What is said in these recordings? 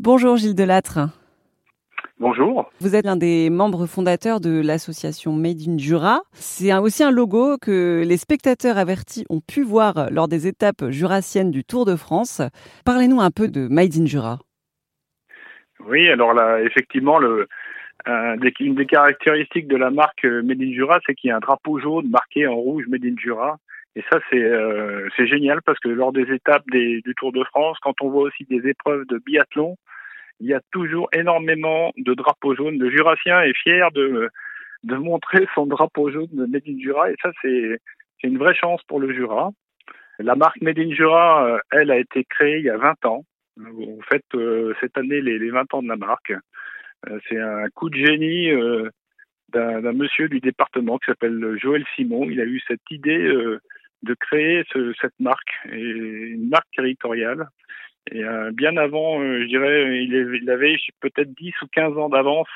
Bonjour Gilles Delattre. Bonjour. Vous êtes l'un des membres fondateurs de l'association Made in Jura. C'est aussi un logo que les spectateurs avertis ont pu voir lors des étapes jurassiennes du Tour de France. Parlez-nous un peu de Made in Jura. Oui, alors là, effectivement, le, une des caractéristiques de la marque Made in Jura, c'est qu'il y a un drapeau jaune marqué en rouge Made in Jura. Et ça, c'est euh, génial parce que lors des étapes du Tour de France, quand on voit aussi des épreuves de biathlon, il y a toujours énormément de drapeaux jaunes. Le Jurassien est fier de, de montrer son drapeau jaune de Made Jura et ça, c'est une vraie chance pour le Jura. La marque Made Jura, euh, elle, a été créée il y a 20 ans. On fête euh, cette année les, les, 20 ans de la marque. Euh, c'est un coup de génie d'un monsieur du département qui s'appelle Joël Simon. Il a eu cette idée de créer ce, cette marque, et une marque territoriale. Et euh, bien avant, euh, je dirais, il, avait peut-être 10 ou 15 ans d'avance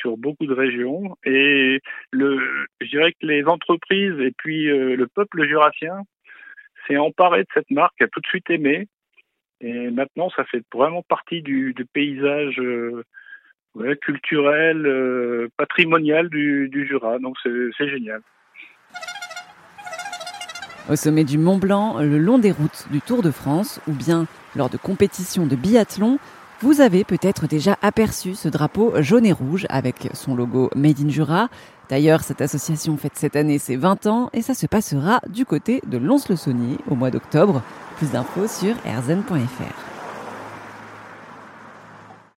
sur beaucoup de régions. Et le, je dirais que les entreprises et puis euh, le peuple jurassien s'est emparé de cette marque, a tout de suite aimé. Et maintenant, ça fait vraiment partie du, du paysage ouais, culturel, patrimonial du, du Jura. Donc c'est génial. Au sommet du Mont Blanc, le long des routes du Tour de France ou bien lors de compétitions de biathlon, vous avez peut-être déjà aperçu ce drapeau jaune et rouge avec son logo Made in Jura. D'ailleurs, cette association fête cette année ses 20 ans et ça se passera du côté de Lons-le-Saunier au mois d'octobre. Plus d'infos sur erzen.fr.